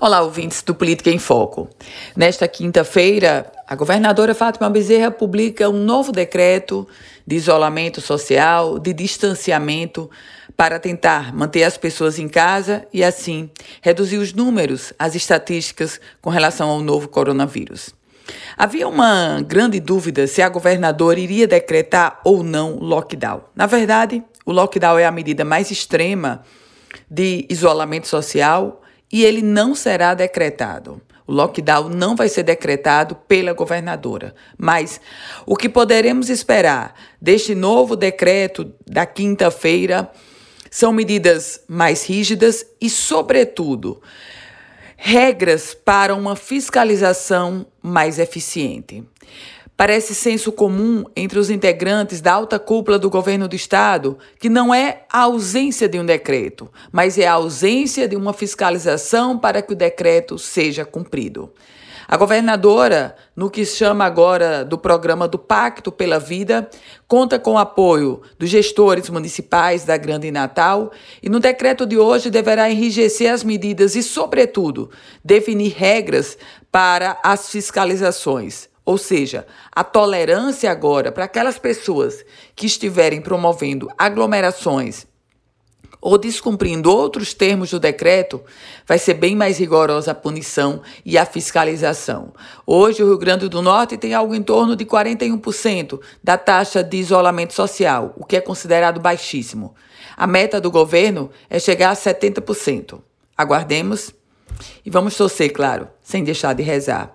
Olá, ouvintes do Política em Foco. Nesta quinta-feira, a governadora Fátima Bezerra publica um novo decreto de isolamento social, de distanciamento, para tentar manter as pessoas em casa e, assim, reduzir os números, as estatísticas com relação ao novo coronavírus. Havia uma grande dúvida se a governadora iria decretar ou não lockdown. Na verdade, o lockdown é a medida mais extrema de isolamento social e ele não será decretado. O lockdown não vai ser decretado pela governadora. Mas o que poderemos esperar deste novo decreto da quinta-feira são medidas mais rígidas e, sobretudo, regras para uma fiscalização mais eficiente. Parece senso comum entre os integrantes da alta cúpula do governo do estado que não é a ausência de um decreto, mas é a ausência de uma fiscalização para que o decreto seja cumprido. A governadora, no que chama agora do programa do Pacto pela Vida, conta com o apoio dos gestores municipais da Grande Natal e no decreto de hoje deverá enrijecer as medidas e, sobretudo, definir regras para as fiscalizações. Ou seja, a tolerância agora para aquelas pessoas que estiverem promovendo aglomerações ou descumprindo outros termos do decreto, vai ser bem mais rigorosa a punição e a fiscalização. Hoje, o Rio Grande do Norte tem algo em torno de 41% da taxa de isolamento social, o que é considerado baixíssimo. A meta do governo é chegar a 70%. Aguardemos e vamos torcer, claro, sem deixar de rezar.